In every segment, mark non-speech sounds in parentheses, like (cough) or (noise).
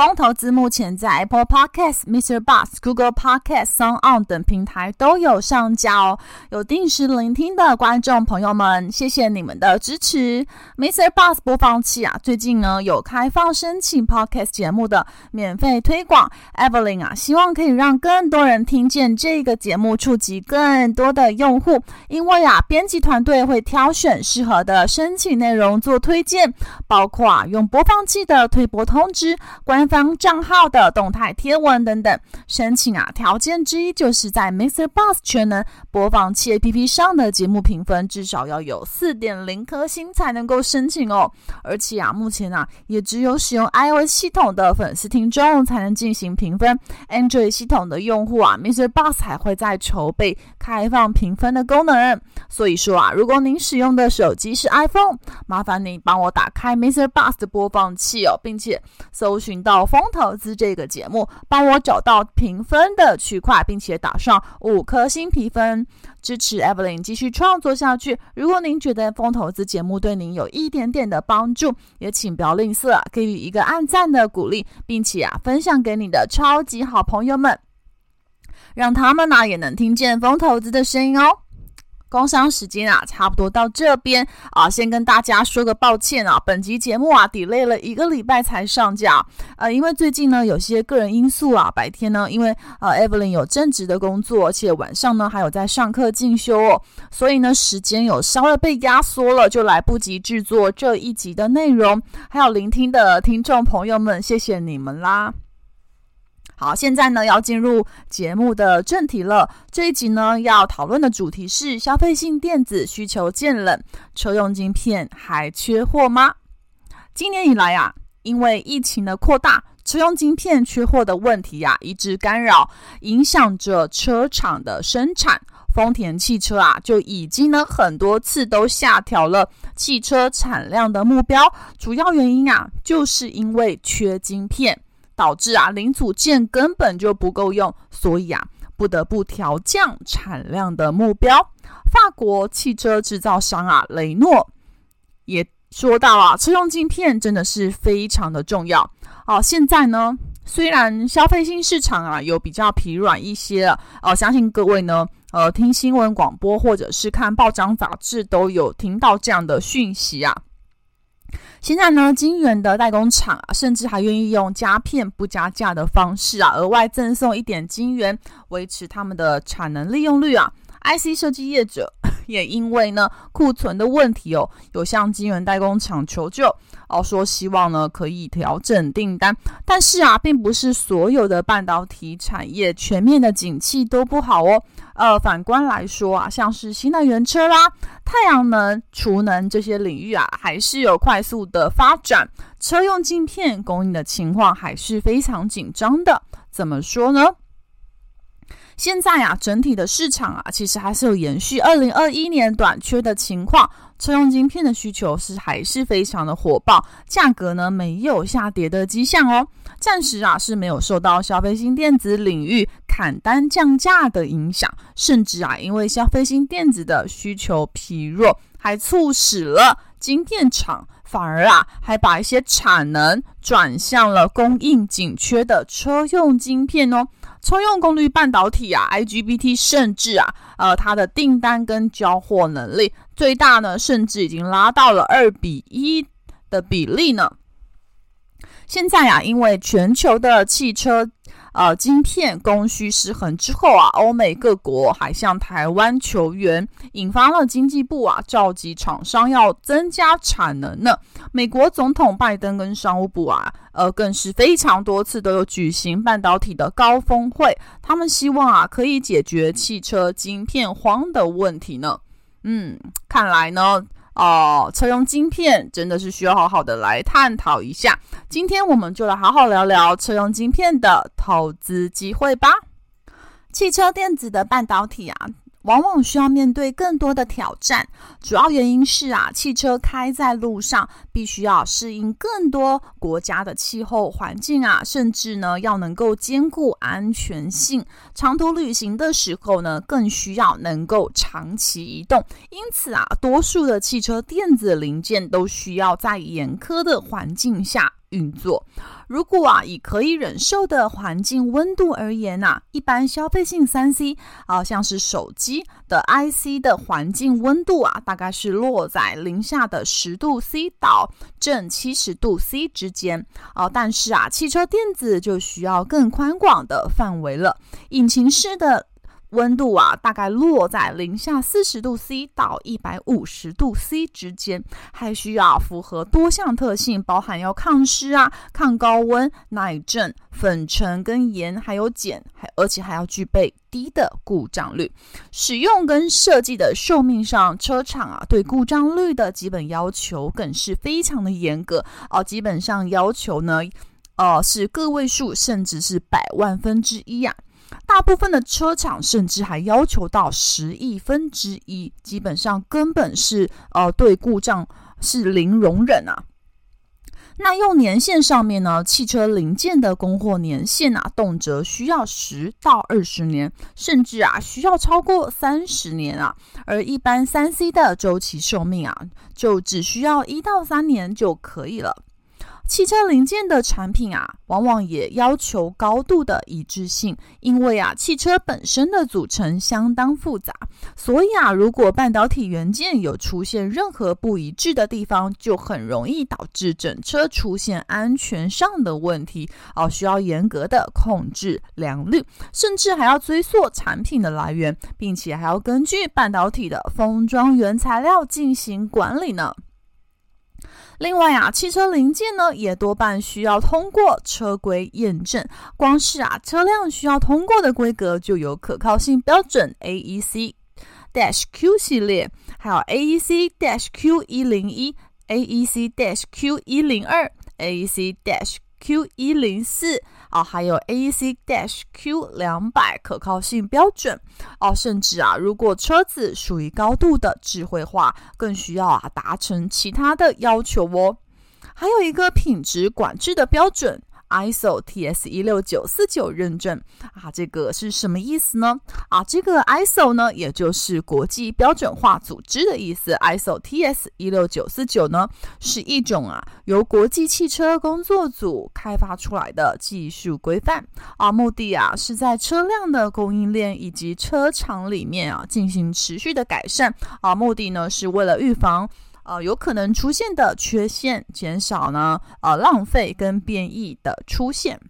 风投资目前在 Apple Podcast、Mr. Bus、Google Podcast、s o n g On 等平台都有上架哦。有定时聆听的观众朋友们，谢谢你们的支持。Mr. Bus 播放器啊，最近呢有开放申请 Podcast 节目的免费推广。Evelyn 啊，希望可以让更多人听见这个节目，触及更多的用户。因为啊，编辑团队会挑选适合的申请内容做推荐，包括啊用播放器的推播通知、官方账号的动态贴文等等。申请啊条件之一就是在 Mr. Bus 全能播放器 APP 上的节目评分至少要有四点零颗星才能够申请哦。而且啊，目前啊也只有使用 iOS 系统的粉丝听众才能进行评分，Android 系统的用户啊，Mr. Bus 还会在筹备开放评分的功能。所以说啊，如果您使用的手机是 iPhone，麻烦你帮我打开 Mr. Bus 的播放器哦，并且搜寻到《到《风投资》这个节目，帮我找到评分的区块，并且打上五颗星评分，支持 Evelyn 继续创作下去。如果您觉得《风投资》节目对您有一点点的帮助，也请不要吝啬给予一个按赞的鼓励，并且啊分享给你的超级好朋友们，让他们呢、也能听见风投资的声音哦。工商时间啊，差不多到这边。啊，先跟大家说个抱歉啊，本集节目啊，delay 了一个礼拜才上架，呃，因为最近呢有些个人因素啊，白天呢因为呃 Evelyn 有正职的工作，而且晚上呢还有在上课进修哦，所以呢时间有稍微被压缩了，就来不及制作这一集的内容，还有聆听的听众朋友们，谢谢你们啦。好，现在呢要进入节目的正题了。这一集呢要讨论的主题是消费性电子需求渐冷，车用晶片还缺货吗？今年以来啊，因为疫情的扩大，车用晶片缺货的问题啊一直干扰，影响着车厂的生产。丰田汽车啊就已经呢很多次都下调了汽车产量的目标，主要原因啊就是因为缺晶片。导致啊零组件根本就不够用，所以啊不得不调降产量的目标。法国汽车制造商啊雷诺也说到啊，车用晶片真的是非常的重要。哦，现在呢虽然消费性市场啊有比较疲软一些，哦，相信各位呢呃听新闻广播或者是看报章杂志都有听到这样的讯息啊。现在呢，晶圆的代工厂啊，甚至还愿意用加片不加价的方式啊，额外赠送一点晶圆，维持他们的产能利用率啊。IC 设计业者 (laughs) 也因为呢库存的问题哦，有向晶圆代工厂求救，哦说希望呢可以调整订单，但是啊，并不是所有的半导体产业全面的景气都不好哦。呃，反观来说啊，像是新能源车啦、太阳能、储能这些领域啊，还是有快速的发展，车用镜片供应的情况还是非常紧张的。怎么说呢？现在啊，整体的市场啊，其实还是有延续二零二一年短缺的情况，车用晶片的需求是还是非常的火爆，价格呢没有下跌的迹象哦，暂时啊是没有受到消费性电子领域砍单降价的影响，甚至啊因为消费性电子的需求疲弱，还促使了晶片厂反而啊还把一些产能转向了供应紧缺的车用晶片哦。车用功率半导体啊，IGBT，甚至啊，呃，它的订单跟交货能力最大呢，甚至已经拉到了二比一的比例呢。现在啊，因为全球的汽车。呃，晶片供需失衡之后啊，欧美各国还向台湾求援，引发了经济部啊召集厂商要增加产能呢。美国总统拜登跟商务部啊，呃，更是非常多次都有举行半导体的高峰会，他们希望啊可以解决汽车晶片荒的问题呢。嗯，看来呢。哦，车用晶片真的是需要好好的来探讨一下。今天我们就来好好聊聊车用晶片的投资机会吧。汽车电子的半导体啊，往往需要面对更多的挑战。主要原因是啊，汽车开在路上，必须要适应更多国家的气候环境啊，甚至呢要能够兼顾安全性。长途旅行的时候呢，更需要能够长期移动。因此啊，多数的汽车电子零件都需要在严苛的环境下运作。如果啊，以可以忍受的环境温度而言呐、一般消费性三 C 啊，像是手机的 IC 的环境温度啊，大概是落在零下的十度 C 到正七十度 C 之间啊。但是啊，汽车电子就需要更宽广的范围了，引擎式的。温度啊，大概落在零下四十度 C 到一百五十度 C 之间，还需要符合多项特性，包含要抗湿啊、抗高温、耐震、粉尘跟盐还有碱，还而且还要具备低的故障率。使用跟设计的寿命上，车厂啊对故障率的基本要求更是非常的严格哦，基本上要求呢，呃是个位数，甚至是百万分之一呀。大部分的车厂甚至还要求到十亿分之一，基本上根本是呃对故障是零容忍啊。那用年限上面呢，汽车零件的供货年限啊，动辄需要十到二十年，甚至啊需要超过三十年啊。而一般三 C 的周期寿命啊，就只需要一到三年就可以了。汽车零件的产品啊，往往也要求高度的一致性，因为啊，汽车本身的组成相当复杂，所以啊，如果半导体元件有出现任何不一致的地方，就很容易导致整车出现安全上的问题，啊，需要严格的控制良率，甚至还要追溯产品的来源，并且还要根据半导体的封装原材料进行管理呢。另外啊，汽车零件呢也多半需要通过车规验证。光是啊，车辆需要通过的规格就有可靠性标准 AEC Dash Q 系列，还有 AEC Dash Q 一零一、AEC Dash Q 一零二、AEC Dash Q 一零四。啊，还有 A E C dash Q 两百可靠性标准哦，甚至啊，如果车子属于高度的智慧化，更需要啊达成其他的要求哦。还有一个品质管制的标准。ISO TS 一六九四九认证啊，这个是什么意思呢？啊，这个 ISO 呢，也就是国际标准化组织的意思。ISO TS 一六九四九呢，是一种啊由国际汽车工作组开发出来的技术规范啊，目的啊是在车辆的供应链以及车厂里面啊进行持续的改善啊，目的呢是为了预防。呃，有可能出现的缺陷，减少呢，呃，浪费跟变异的出现。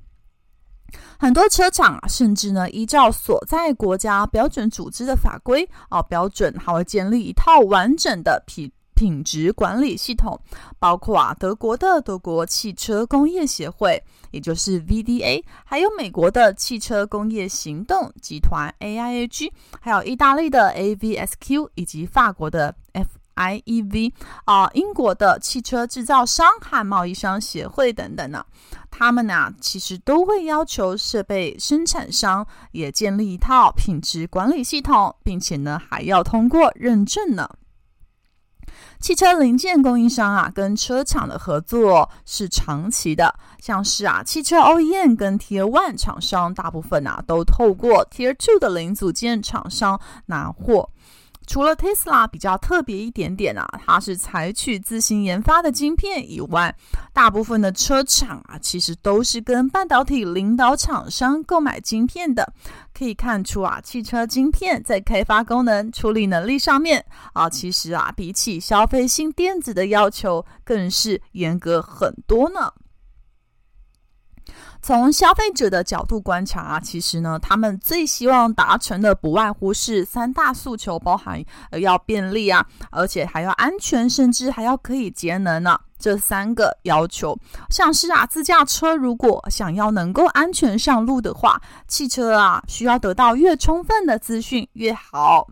很多车厂啊，甚至呢，依照所在国家标准组织的法规啊，标准还会建立一套完整的品品质管理系统，包括啊，德国的德国汽车工业协会，也就是 VDA，还有美国的汽车工业行动集团 AIAG，还有意大利的 AVSQ，以及法国的 F。IEV 啊，英国的汽车制造商和贸易商协会等等呢，他们呢其实都会要求设备生产商也建立一套品质管理系统，并且呢还要通过认证呢。汽车零件供应商啊跟车厂的合作是长期的，像是啊汽车 OEM 跟 Tier One 厂商，大部分啊都透过 Tier Two 的零组件厂商拿货。除了 Tesla 比较特别一点点啊，它是采取自行研发的晶片以外，大部分的车厂啊，其实都是跟半导体领导厂商购买晶片的。可以看出啊，汽车晶片在开发功能、处理能力上面啊，其实啊，比起消费性电子的要求，更是严格很多呢。从消费者的角度观察啊，其实呢，他们最希望达成的不外乎是三大诉求，包含呃要便利啊，而且还要安全，甚至还要可以节能呢，这三个要求。像是啊，自驾车如果想要能够安全上路的话，汽车啊需要得到越充分的资讯越好。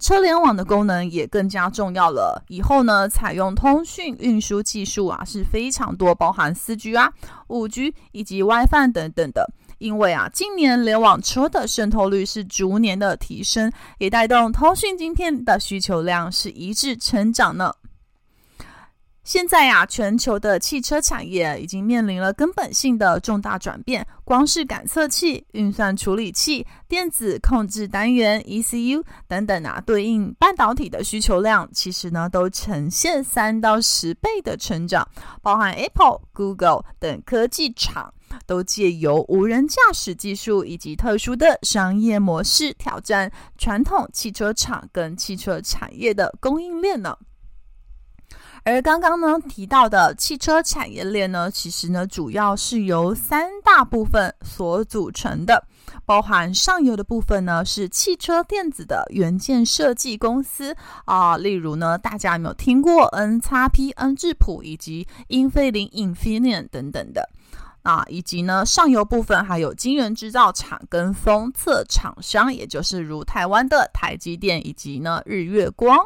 车联网的功能也更加重要了。以后呢，采用通讯运输技术啊是非常多，包含四 G 啊、五 G 以及 WiFi 等等的。因为啊，今年联网车的渗透率是逐年的提升，也带动通讯晶片的需求量是一致成长呢。现在呀、啊，全球的汽车产业已经面临了根本性的重大转变。光是感测器、运算处理器、电子控制单元 （ECU） 等等啊，对应半导体的需求量，其实呢都呈现三到十倍的成长。包含 Apple、Google 等科技厂，都借由无人驾驶技术以及特殊的商业模式，挑战传统汽车厂跟汽车产业的供应链呢。而刚刚呢提到的汽车产业链呢，其实呢主要是由三大部分所组成的，包含上游的部分呢是汽车电子的元件设计公司啊，例如呢大家有没有听过 NXP 恩智谱以及英飞凌 Infineon 等等的啊，以及呢上游部分还有晶圆制造厂跟封测厂商，也就是如台湾的台积电以及呢日月光。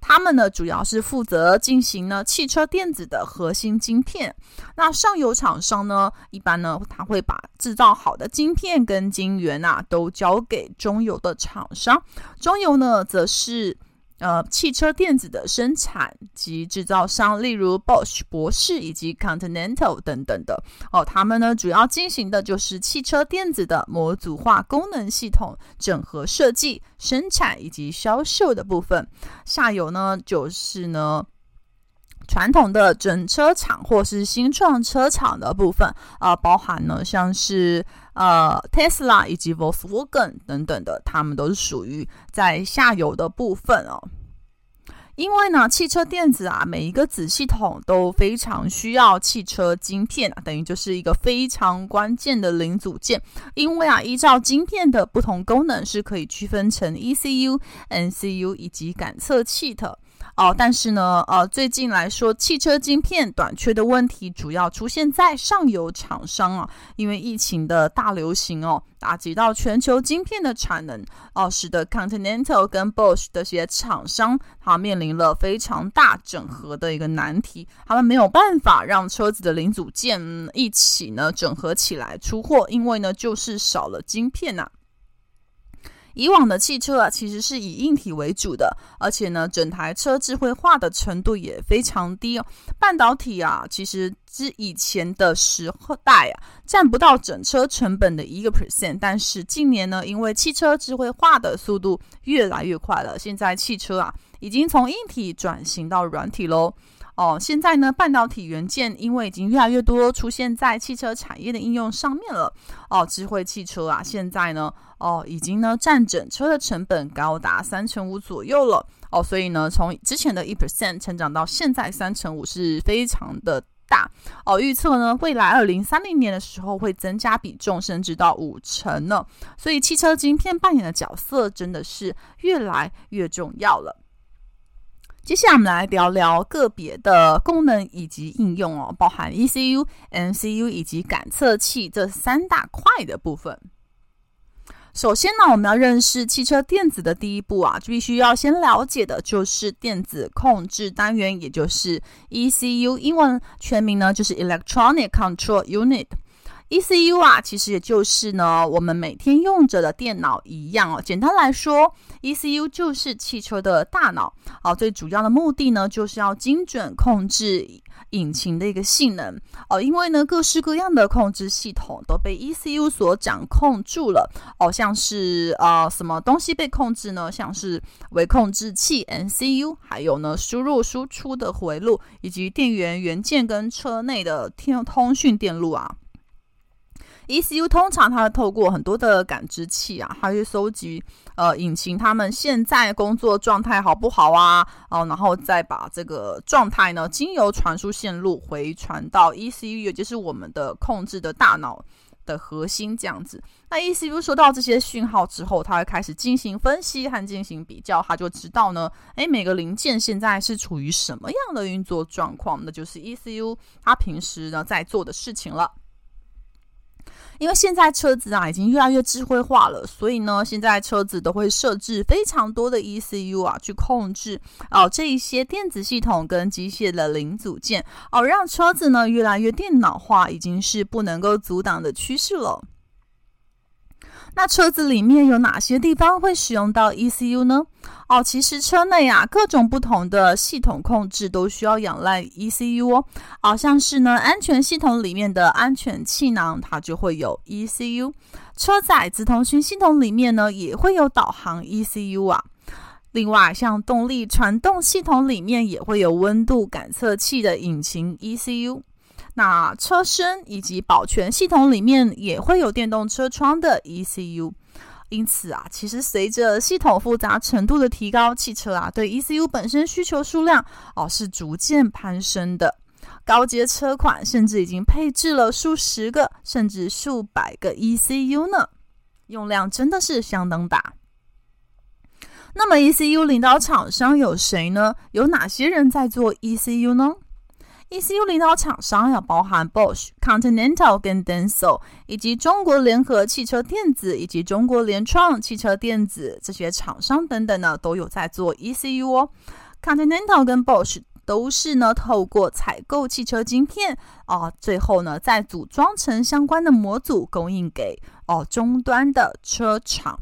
他们呢，主要是负责进行呢汽车电子的核心晶片。那上游厂商呢，一般呢，他会把制造好的晶片跟晶圆啊，都交给中游的厂商。中游呢，则是。呃，汽车电子的生产及制造商，例如 Bosch 博士以及 Continental 等等的哦，他们呢主要进行的就是汽车电子的模组化功能系统整合设计、生产以及销售的部分。下游呢就是呢。传统的整车厂或是新创车厂的部分，呃，包含呢像是呃 Tesla 以及 Volkswagen 等等的，他们都是属于在下游的部分哦。因为呢，汽车电子啊，每一个子系统都非常需要汽车晶片，等于就是一个非常关键的零组件。因为啊，依照晶片的不同功能，是可以区分成 ECU、NCU 以及感测器的。哦，但是呢，呃，最近来说，汽车晶片短缺的问题主要出现在上游厂商啊，因为疫情的大流行哦，打击到全球晶片的产能哦，使得 Continental 跟 Bosch 这些厂商，它面临了非常大整合的一个难题，他们没有办法让车子的零组件一起呢整合起来出货，因为呢就是少了晶片呐、以往的汽车啊，其实是以硬体为主的，而且呢，整台车智慧化的程度也非常低哦。半导体啊，其实之以前的时候代啊，占不到整车成本的一个 percent。但是近年呢，因为汽车智慧化的速度越来越快了，现在汽车啊，已经从硬体转型到软体喽。哦，现在呢，半导体元件因为已经越来越多出现在汽车产业的应用上面了。哦，智慧汽车啊，现在呢，哦，已经呢占整车的成本高达三成五左右了。哦，所以呢，从之前的一 percent 成长到现在三成五是非常的大。哦，预测呢，未来二零三零年的时候会增加比重，甚至到五成呢。所以汽车晶片扮演的角色真的是越来越重要了。接下来我们来聊聊个别的功能以及应用哦，包含 ECU、MCU 以及感测器这三大块的部分。首先呢，我们要认识汽车电子的第一步啊，必须要先了解的就是电子控制单元，也就是 ECU，英文全名呢就是 Electronic Control Unit。ECU 啊，其实也就是呢，我们每天用着的电脑一样哦。简单来说，ECU 就是汽车的大脑啊。最主要的目的呢，就是要精准控制引擎的一个性能哦。因为呢，各式各样的控制系统都被 ECU 所掌控住了哦。像是呃，什么东西被控制呢？像是微控制器 MCU，还有呢，输入输出的回路，以及电源元件跟车内的天通讯电路啊。ECU 通常它会透过很多的感知器啊，它会收集呃引擎他们现在工作状态好不好啊，哦，然后再把这个状态呢经由传输线路回传到 ECU，也就是我们的控制的大脑的核心这样子。那 ECU 收到这些讯号之后，它会开始进行分析和进行比较，它就知道呢，诶，每个零件现在是处于什么样的运作状况，那就是 ECU 它平时呢在做的事情了。因为现在车子啊已经越来越智慧化了，所以呢，现在车子都会设置非常多的 ECU 啊，去控制哦这一些电子系统跟机械的零组件哦，让车子呢越来越电脑化，已经是不能够阻挡的趋势了。那车子里面有哪些地方会使用到 ECU 呢？哦，其实车内啊，各种不同的系统控制都需要仰赖 ECU 哦。好、哦、像是呢，安全系统里面的安全气囊，它就会有 ECU。车载自通讯系统里面呢，也会有导航 ECU 啊。另外，像动力传动系统里面也会有温度感测器的引擎 ECU。那车身以及保全系统里面也会有电动车窗的 ECU。因此啊，其实随着系统复杂程度的提高，汽车啊对 ECU 本身需求数量哦是逐渐攀升的。高阶车款甚至已经配置了数十个甚至数百个 ECU 呢，用量真的是相当大。那么 ECU 领导厂商有谁呢？有哪些人在做 ECU 呢？ECU 领导厂商要包含 Bosch、Continental 跟 Denso，以及中国联合汽车电子以及中国联创汽车电子这些厂商等等呢，都有在做 ECU 哦。Continental 跟 Bosch 都是呢透过采购汽车晶片啊，最后呢再组装成相关的模组供应给哦终端的车厂。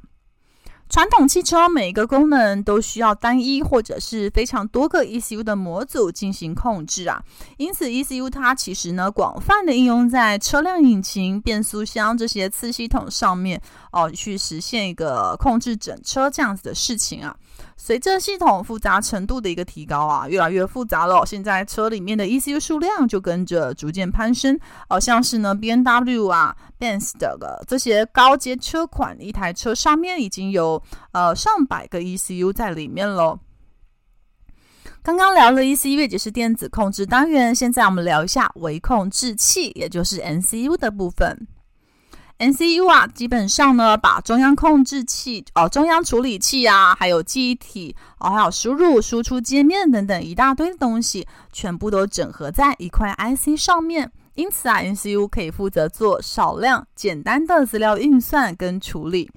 传统汽车每一个功能都需要单一或者是非常多个 ECU 的模组进行控制啊，因此 ECU 它其实呢广泛的应用在车辆引擎、变速箱这些次系统上面哦，去实现一个控制整车这样子的事情啊。随着系统复杂程度的一个提高啊，越来越复杂了。现在车里面的 ECU 数量就跟着逐渐攀升，好、像是呢 BNW 啊、Benz 的这些高阶车款，一台车上面已经有呃上百个 ECU 在里面喽。刚刚聊了 ECU，也就是电子控制单元，现在我们聊一下微控制器，也就是 MCU 的部分。N C U 啊，基本上呢，把中央控制器、哦，中央处理器啊，还有记忆体，哦，还有输入、输出界面等等一大堆的东西，全部都整合在一块 IC 上面。因此啊，N C U 可以负责做少量、简单的资料运算跟处理。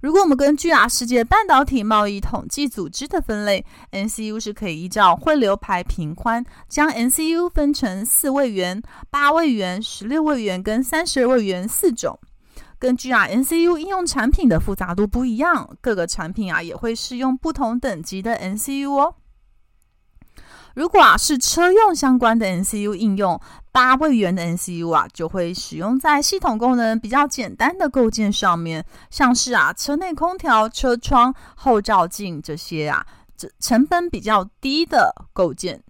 如果我们根据啊世界半导体贸易统计组织的分类，N C U 是可以依照汇流排频宽，将 N C U 分成四位元、八位元、十六位元跟三十二位元四种。根据啊，N C U 应用产品的复杂度不一样，各个产品啊也会适用不同等级的 N C U 哦。如果啊是车用相关的 N C U 应用，八位元的 N C U 啊就会使用在系统功能比较简单的构件上面，像是啊车内空调、车窗、后照镜这些啊，这成本比较低的构件。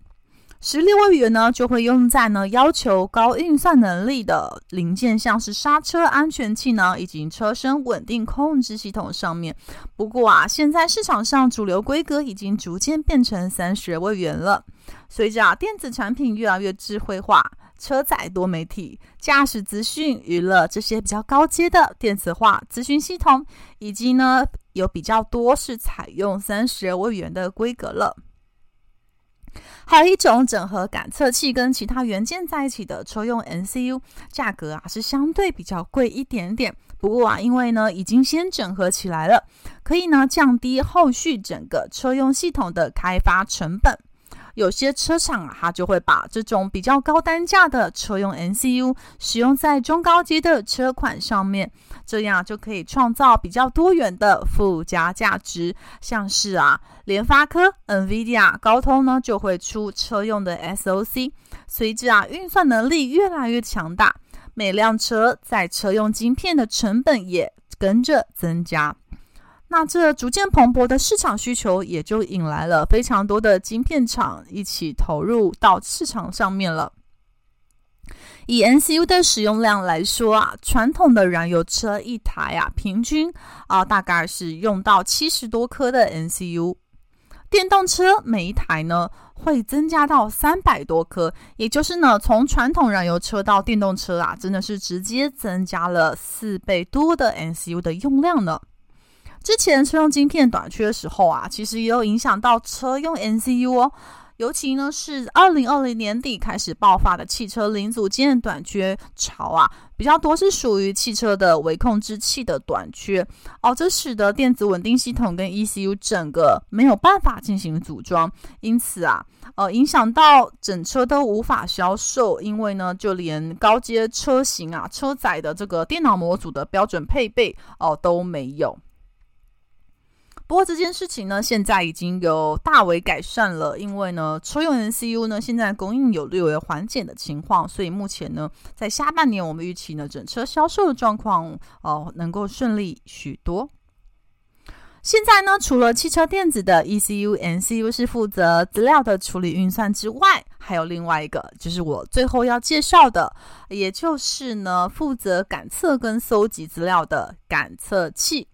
十六位元呢，就会用在呢要求高运算能力的零件，像是刹车安全气囊以及车身稳定控制系统上面。不过啊，现在市场上主流规格已经逐渐变成三十位元了。随着啊电子产品越来越智慧化，车载多媒体、驾驶资讯、娱乐这些比较高阶的电子化资讯系统，以及呢有比较多是采用三十位元的规格了。还有一种整合感测器跟其他元件在一起的车用 MCU，价格啊是相对比较贵一点点。不过啊，因为呢已经先整合起来了，可以呢降低后续整个车用系统的开发成本。有些车厂啊，它就会把这种比较高单价的车用 MCU 使用在中高阶的车款上面，这样就可以创造比较多元的附加价值。像是啊，联发科、NVIDIA、高通呢就会出车用的 SoC，随着啊运算能力越来越强大，每辆车在车用晶片的成本也跟着增加。那这逐渐蓬勃的市场需求，也就引来了非常多的晶片厂一起投入到市场上面了。以 N C U 的使用量来说啊，传统的燃油车一台啊，平均啊大概是用到七十多颗的 N C U；。电动车每一台呢会增加到三百多颗，也就是呢从传统燃油车到电动车啊，真的是直接增加了四倍多的 N C U 的用量呢。之前车用晶片短缺的时候啊，其实也有影响到车用 MCU 哦。尤其呢是二零二零年底开始爆发的汽车零组件短缺潮啊，比较多是属于汽车的微控制器的短缺哦，这使得电子稳定系统跟 ECU 整个没有办法进行组装，因此啊，呃，影响到整车都无法销售，因为呢，就连高阶车型啊，车载的这个电脑模组的标准配备哦、都没有。不过这件事情呢，现在已经有大为改善了，因为呢，车用 MCU 呢现在供应有略微缓解的情况，所以目前呢，在下半年我们预期呢，整车销售的状况哦、能够顺利许多。现在呢，除了汽车电子的 ECU、NCU 是负责资料的处理运算之外，还有另外一个，就是我最后要介绍的，也就是呢，负责感测跟搜集资料的感测器。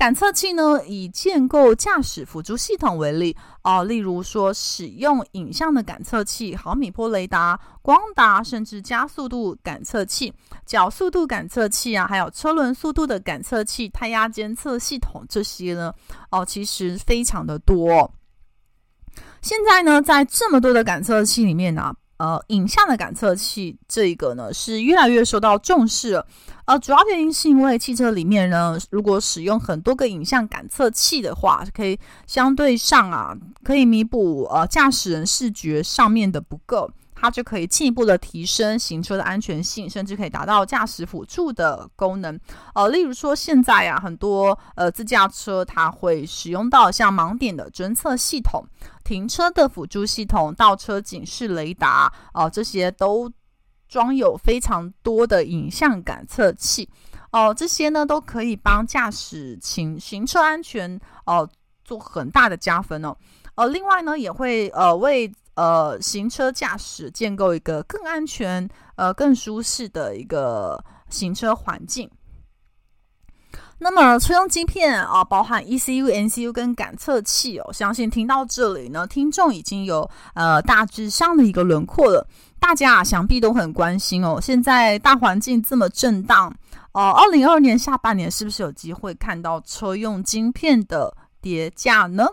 感测器呢，以建构驾驶辅助系统为例哦、例如说使用影像的感测器、毫米波雷达、光达，甚至加速度感测器、角速度感测器啊，还有车轮速度的感测器、胎压监测系统这些呢，哦、其实非常的多。现在呢，在这么多的感测器里面呢、呃，影像的感测器这一个呢是越来越受到重视了。呃，主要原因是因为汽车里面呢，如果使用很多个影像感测器的话，可以相对上啊，可以弥补呃驾驶人视觉上面的不够。它就可以进一步的提升行车的安全性，甚至可以达到驾驶辅助的功能。呃，例如说现在啊，很多呃自驾车它会使用到像盲点的侦测系统、停车的辅助系统、倒车警示雷达，哦、呃，这些都装有非常多的影像感测器。哦、呃，这些呢都可以帮驾驶行行车安全哦、呃、做很大的加分哦。呃，另外呢也会呃为呃，行车驾驶建构一个更安全、呃更舒适的一个行车环境。那么车用晶片啊，包含 ECU、MCU 跟感测器哦，相信听到这里呢，听众已经有呃大致上的一个轮廓了。大家啊，想必都很关心哦。现在大环境这么震荡哦，二零二二年下半年是不是有机会看到车用晶片的跌价呢？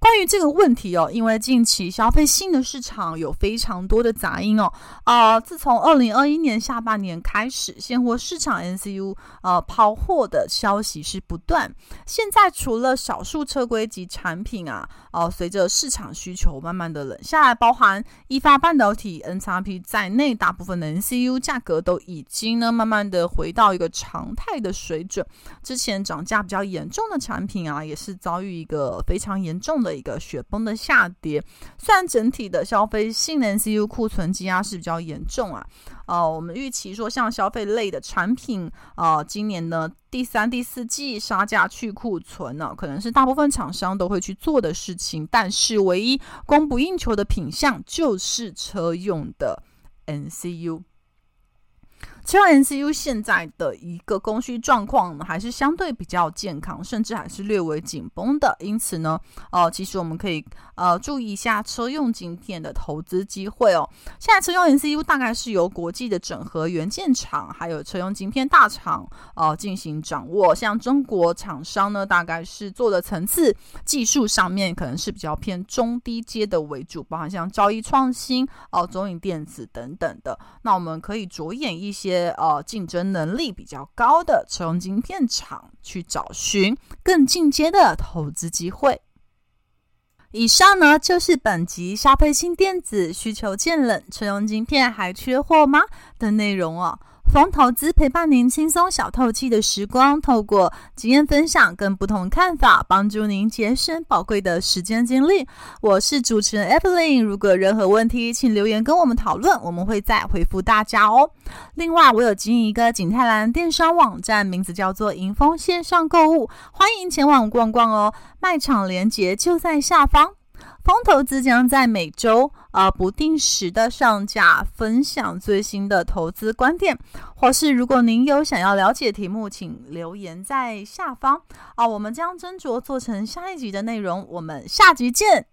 关于这个问题哦，因为近期消费性的市场有非常多的杂音哦，啊、自从二零二一年下半年开始，现货市场 N C U 呃抛货的消息是不断。现在除了少数车规级产品啊，哦、随着市场需求慢慢的冷下来，包含一发半导体 NXP 在内，大部分的 N C U 价格都已经呢慢慢的回到一个常态的水准。之前涨价比较严重的产品啊，也是遭遇一个非常严重的。一个雪崩的下跌，虽然整体的消费性能 C U 库存积压是比较严重啊，呃，我们预期说像消费类的产品，呃，今年呢第三、第四季杀价去库存呢，可能是大部分厂商都会去做的事情，但是唯一供不应求的品项就是车用的 MCU。车用 MCU 现在的一个供需状况呢，还是相对比较健康，甚至还是略微紧绷的。因此呢，呃，其实我们可以呃注意一下车用晶片的投资机会哦。现在车用 MCU 大概是由国际的整合元件厂，还有车用晶片大厂呃进行掌握。像中国厂商呢，大概是做的层次技术上面可能是比较偏中低阶的为主，包含像兆易创新、哦、呃、中影电子等等的。那我们可以着眼一些。呃，竞争能力比较高的车用晶片厂去找寻更进阶的投资机会。以上呢，就是本集消费性电子需求渐冷，车用晶片还缺货吗的内容哦。风投资陪伴您轻松小透气的时光，透过经验分享跟不同看法，帮助您节省宝贵的时间精力。我是主持人 Evelyn，如果任何问题，请留言跟我们讨论，我们会再回复大家哦。另外，我有经营一个景泰蓝电商网站，名字叫做莹丰线上购物，欢迎前往逛逛哦。卖场链接就在下方。风投资将在每周呃不定时的上架，分享最新的投资观点，或是如果您有想要了解题目，请留言在下方啊，我们将斟酌做成下一集的内容。我们下集见。